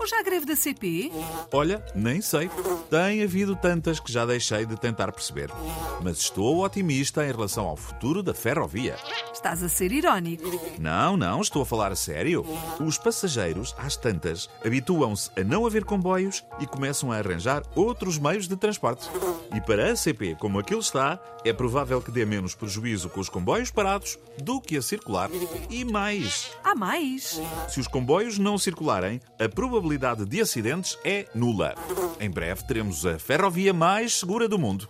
Hoje há greve da CP? Olha, nem sei. Tem havido tantas que já deixei de tentar perceber. Mas estou otimista em relação ao futuro da ferrovia. Estás a ser irónico. Não, não, estou a falar a sério. Os passageiros, às tantas, habituam-se a não haver comboios e começam a arranjar outros meios de transporte. E para a CP, como aquilo está, é provável que dê menos prejuízo com os comboios parados do que a circular. E mais, Há mais? se os comboios não circularem, a probabilidade de acidentes é nula. Em breve teremos a ferrovia mais segura do mundo.